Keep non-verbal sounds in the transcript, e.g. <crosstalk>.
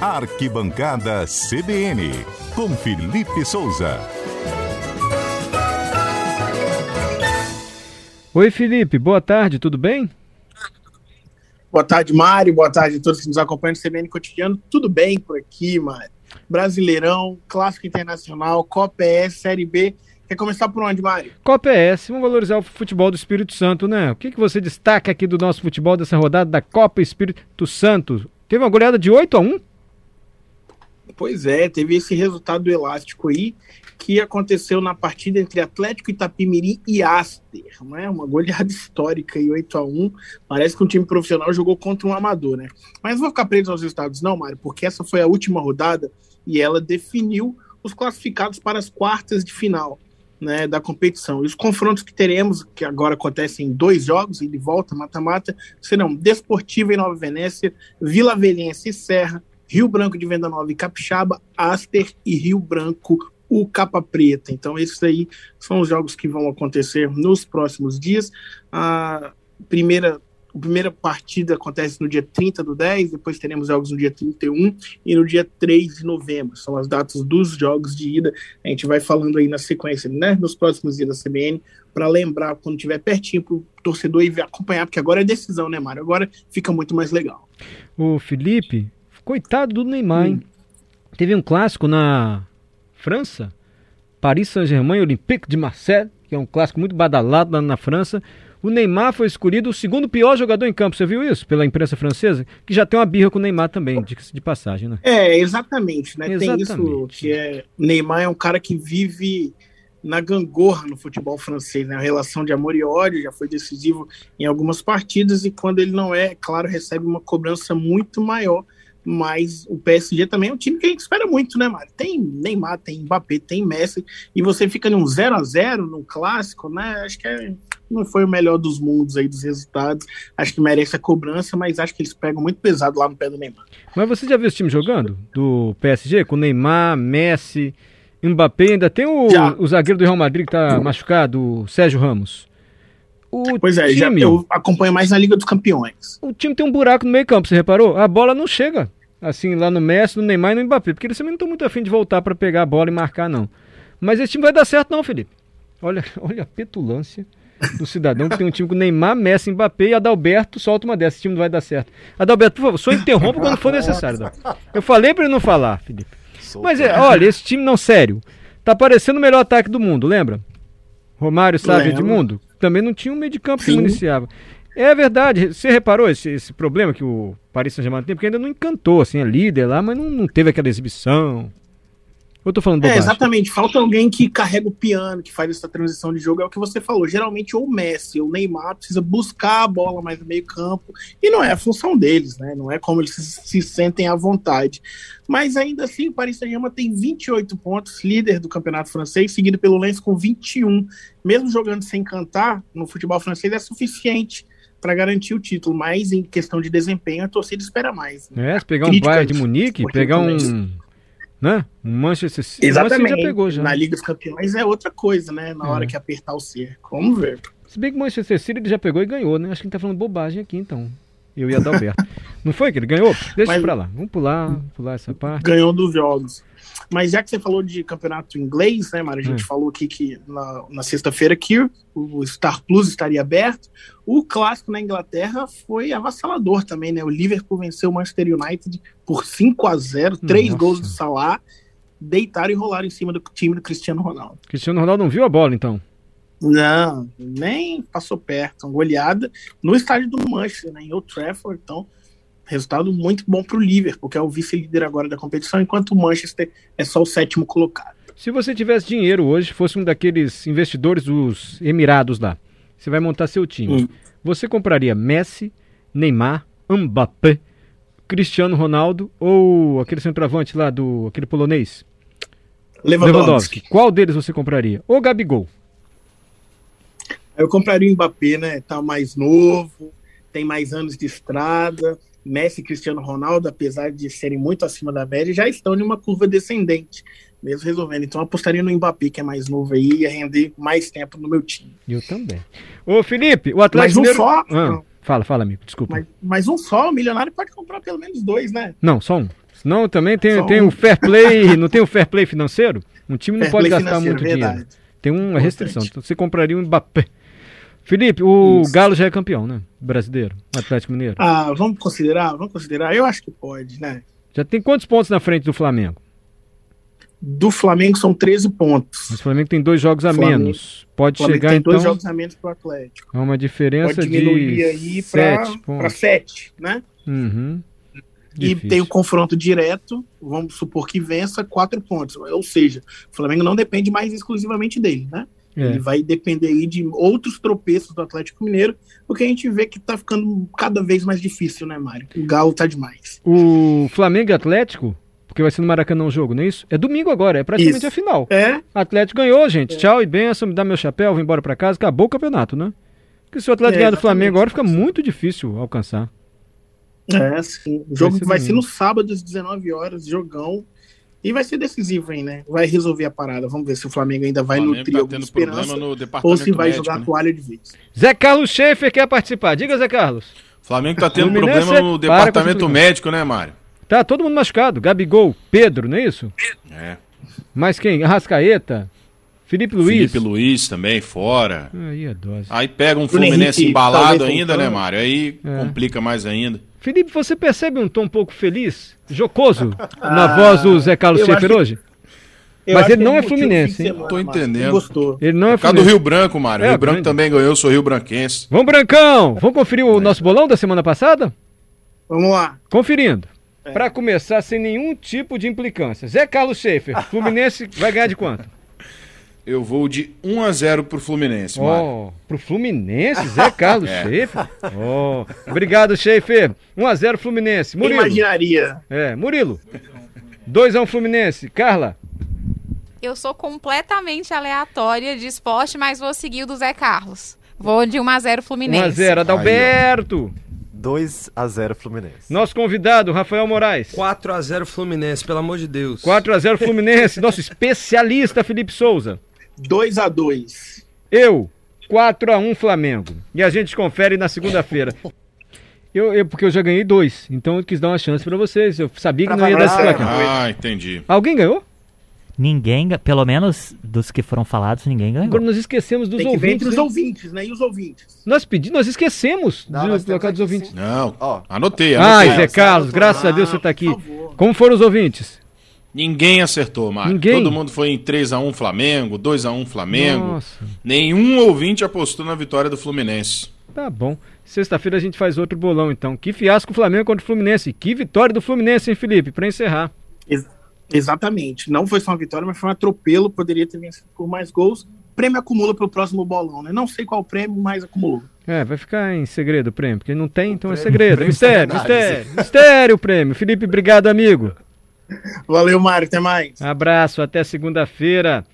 Arquibancada CBN, com Felipe Souza. Oi, Felipe, boa tarde, tudo bem? Boa tarde, Mário. Boa tarde a todos que nos acompanham no CBN Cotidiano. Tudo bem por aqui, Mário? Brasileirão, Clássico Internacional, Copa ES, Série B. Quer começar por onde, Mário? Copa ES, vamos valorizar o futebol do Espírito Santo, né? O que, que você destaca aqui do nosso futebol dessa rodada da Copa Espírito Santo? Teve uma goleada de 8 a 1 Pois é, teve esse resultado elástico aí que aconteceu na partida entre Atlético Itapimirim e Aster, né? Uma goleada <laughs> histórica aí, 8 a 1 Parece que um time profissional jogou contra um amador, né? Mas vou ficar preso aos resultados, não, Mário, porque essa foi a última rodada e ela definiu os classificados para as quartas de final. Né, da competição. E os confrontos que teremos, que agora acontecem em dois jogos, e de volta, mata-mata, serão Desportiva em Nova Venécia, Vila Velhense e Serra, Rio Branco de Venda Nova e Capixaba, Aster e Rio Branco, o Capa Preta. Então, esses aí são os jogos que vão acontecer nos próximos dias. A primeira, a primeira partida acontece no dia 30 do 10, depois teremos jogos no dia 31 e no dia 3 de novembro. São as datas dos jogos de ida. A gente vai falando aí na sequência, né, nos próximos dias da CBN, para lembrar quando estiver pertinho para o torcedor e acompanhar, porque agora é decisão, né, Mário? Agora fica muito mais legal. O Felipe, coitado do Neymar, hein? Teve um clássico na França, Paris Saint-Germain Olympique de Marseille, que é um clássico muito badalado lá na França. O Neymar foi escolhido o segundo pior jogador em campo. Você viu isso pela imprensa francesa? Que já tem uma birra com o Neymar também, de, de passagem, né? É, exatamente, né? Exatamente. Tem isso que é. Neymar é um cara que vive na gangorra no futebol francês, né? A relação de amor e ódio já foi decisivo em algumas partidas e quando ele não é, claro, recebe uma cobrança muito maior mas o PSG também é um time que a gente espera muito, né, Mário? Tem Neymar, tem Mbappé, tem Messi, e você fica num 0 a 0 no clássico, né? Acho que é, não foi o melhor dos mundos aí dos resultados. Acho que merece a cobrança, mas acho que eles pegam muito pesado lá no pé do Neymar. Mas você já viu esse time jogando? Do PSG? Com Neymar, Messi, Mbappé, ainda tem o, o zagueiro do Real Madrid que tá machucado, o Sérgio Ramos. O pois é, time, já, eu acompanho mais na Liga dos Campeões. O time tem um buraco no meio campo, você reparou? A bola não chega assim, lá no Messi, no Neymar e no Mbappé, porque eles também não estão muito afim de voltar para pegar a bola e marcar, não. Mas esse time vai dar certo, não, Felipe. Olha, <laughs> olha a petulância do cidadão que tem um time com Neymar, Messi, Mbappé e Adalberto solta uma dessas. Esse time não vai dar certo. Adalberto, por favor, só interrompa quando for necessário. Eu falei para ele não falar, Felipe. Mas é, olha, esse time não, sério. Tá parecendo o melhor ataque do mundo, lembra? Romário, Sávio Edmundo? Também não tinha um meio de campo Sim. que municiava. É verdade. Você reparou esse, esse problema que o Paris Saint-Germain tem? Porque ainda não encantou, assim, é líder lá, mas não, não teve aquela exibição. Eu tô falando É, exatamente. Falta alguém que carrega o piano, que faz essa transição de jogo. É o que você falou. Geralmente, ou o Messi ou o Neymar precisa buscar a bola mais no meio campo. E não é a função deles, né? Não é como eles se, se sentem à vontade. Mas ainda assim, o Paris Saint-Germain tem 28 pontos, líder do campeonato francês, seguido pelo Lens com 21. Mesmo jogando sem cantar, no futebol francês é suficiente para garantir o título, mas em questão de desempenho a torcida espera mais. Né? É, se pegar um Bayern de Munique, pegar um, né? Manchester City, Exatamente. já pegou já. Na Liga dos Campeões é outra coisa, né? Na é. hora que apertar o cerco. Vamos ver. Se bem que o Manchester City já pegou e ganhou, né? Acho que ele tá falando bobagem aqui, então. Eu e Adalberto. <laughs> Não foi que ele ganhou? Deixa Mas, pra lá. Vamos pular, pular essa parte. Ganhou dos jogos. Mas já que você falou de campeonato inglês, né, Mário? A gente hum. falou aqui que na, na sexta-feira que o Star Plus estaria aberto. O clássico na Inglaterra foi avassalador também, né? O Liverpool venceu o Manchester United por 5 a 0 três Nossa. gols do Salah, deitaram e rolaram em cima do time do Cristiano Ronaldo. Cristiano Ronaldo não viu a bola, então? Não, nem passou perto. Uma goleada no estádio do Manchester, né, em Old Trafford. Então, Resultado muito bom para o Liverpool, que é o vice-líder agora da competição, enquanto o Manchester é só o sétimo colocado. Se você tivesse dinheiro hoje, fosse um daqueles investidores dos Emirados lá, você vai montar seu time. Hum. Você compraria Messi, Neymar, Mbappé, Cristiano Ronaldo ou aquele centroavante lá do aquele polonês? Lewandowski. Lewandowski. Qual deles você compraria? Ou Gabigol? Eu compraria o Mbappé, né? Tá mais novo, tem mais anos de estrada, Messi e Cristiano Ronaldo, apesar de serem muito acima da média, já estão em uma curva descendente, mesmo resolvendo. Então apostaria no Mbappé, que é mais novo aí, ia render mais tempo no meu time. Eu também. Ô Felipe, o Atlético Mas um só... Ah, fala, fala, amigo, desculpa. Mas, mas, um só, o milionário pode comprar pelo menos dois, né? Não, só um. Não, também tem, Só tem um. o fair play, não tem o fair play financeiro? Um time não Fair pode gastar muito dinheiro. verdade. Tem uma restrição. Então você compraria um Mbappé. Felipe, o Isso. Galo já é campeão, né? Brasileiro, Atlético Mineiro. Ah, vamos considerar? Vamos considerar? Eu acho que pode, né? Já tem quantos pontos na frente do Flamengo? Do Flamengo são 13 pontos. Mas o Flamengo tem dois jogos a Flamengo- menos. Pode O Flamengo chegar tem então dois jogos a menos pro Atlético. a uma diferença Pode diminuir de aí para sete pontos. para 7, né? Uhum. E Difícil. tem o confronto direto, vamos supor que vença quatro pontos. Ou seja, o Flamengo não depende mais exclusivamente dele, né? É. Ele vai depender aí de outros tropeços do Atlético Mineiro, porque a gente vê que tá ficando cada vez mais difícil, né, Mário? O Galo tá demais. O Flamengo e Atlético, porque vai ser no Maracanã o jogo, não é isso? É domingo agora, é praticamente Isso. a final. É, Atlético ganhou, gente. Tchau e benção, me dá meu chapéu, vou embora pra casa, acabou o campeonato, né? Porque se o Atlético É, ganhar do Flamengo agora fica muito difícil alcançar. é, sim. O jogo ser vai ser, no sábado às 19 horas, jogão. E vai ser decisivo aí, né? Vai resolver a parada. Vamos ver se o Flamengo ainda vai o Flamengo nutrir tá alguma tendo esperança problema no ou se vai médico, jogar a né? toalha de vez. Zé Carlos Schaefer quer participar. Diga, Zé Carlos. O Flamengo tá tendo Fluminense problema no departamento médico, né, Mário? Tá todo mundo machucado. Gabigol, Pedro, não é isso? É. Mais quem? Arrascaeta, Felipe Luiz. Felipe Luiz também fora. Aí é dose. Aí pega um Fluminense Henrique, embalado ainda, né. Mário? Aí É. complica mais ainda. Felipe, você percebe um tom um pouco feliz, jocoso, <laughs> na voz do Zé Carlos Ah, Schaefer hoje? Eu Mas ele não é Fluminense, hein? semana, Tô entendendo. Ele Gostou. Ele não é Por causa do Fluminense. Rio Branco, Mário. É, Rio Branco grande. também ganhou, eu sou Rio Branquense. Vamos, Brancão! Vamos conferir o nosso bolão da semana passada? Vamos lá. Conferindo. É. Pra começar, sem nenhum tipo de implicância. Zé Carlos Schaefer, Fluminense vai ganhar de quanto? Eu vou de 1 a 0 pro Fluminense. Ó, pro Fluminense, Zé Carlos <laughs> É. Schaefer. Ó, obrigado, Schaefer. 1x0 Fluminense. Quem Murilo. imaginaria? É, Murilo. 2x1 Fluminense. Carla. Eu sou completamente aleatória de esporte, mas vou seguir o do Zé Carlos. Vou de 1x0 Fluminense. 1x0 Adalberto. 2 a 0 Fluminense. Nosso convidado, Rafael Moraes. 4x0 Fluminense, pelo amor de Deus. 4x0 Fluminense. Nosso especialista, Felipe Souza. 2 a 2 Eu, 4x1 Flamengo. E a gente confere na segunda-feira. Eu, eu- porque eu já ganhei dois, então eu quis dar uma chance pra vocês. Eu sabia que Pra não ia dar esse placar. Ah, entendi. Alguém ganhou? Ninguém, pelo menos dos que foram falados, ninguém ganhou. Agora nós esquecemos dos Tem que ver entre ouvintes. os ouvintes, né? E os ouvintes? Nós pedimos, nós esquecemos Não, nós temos dos ouvintes. Não, Ó. anotei, Ai, anotei. Zé Carlos, graças a Deus você tá aqui. Como foram os ouvintes? Ninguém acertou, Mário. Ninguém? Todo mundo foi em 3x1 Flamengo, 2x1 Flamengo. Nossa, Nenhum ouvinte apostou na vitória do Fluminense. tá bom. Sexta-feira a gente faz outro bolão, então. Que fiasco o Flamengo contra o Fluminense. Que vitória do Fluminense, hein, Felipe? Pra encerrar. Ex- exatamente. Não foi só uma vitória, mas foi um atropelo. Poderia ter vencido por mais gols. Prêmio acumula pro próximo bolão, né? Não sei qual prêmio, mas acumulou. É, vai ficar em segredo o prêmio, porque não tem, então é prêmio- segredo. prêmio Mistério, sem mistério, mistério o prêmio. Felipe, obrigado, amigo. Valeu, Mário. Até mais. Abraço, até segunda-feira.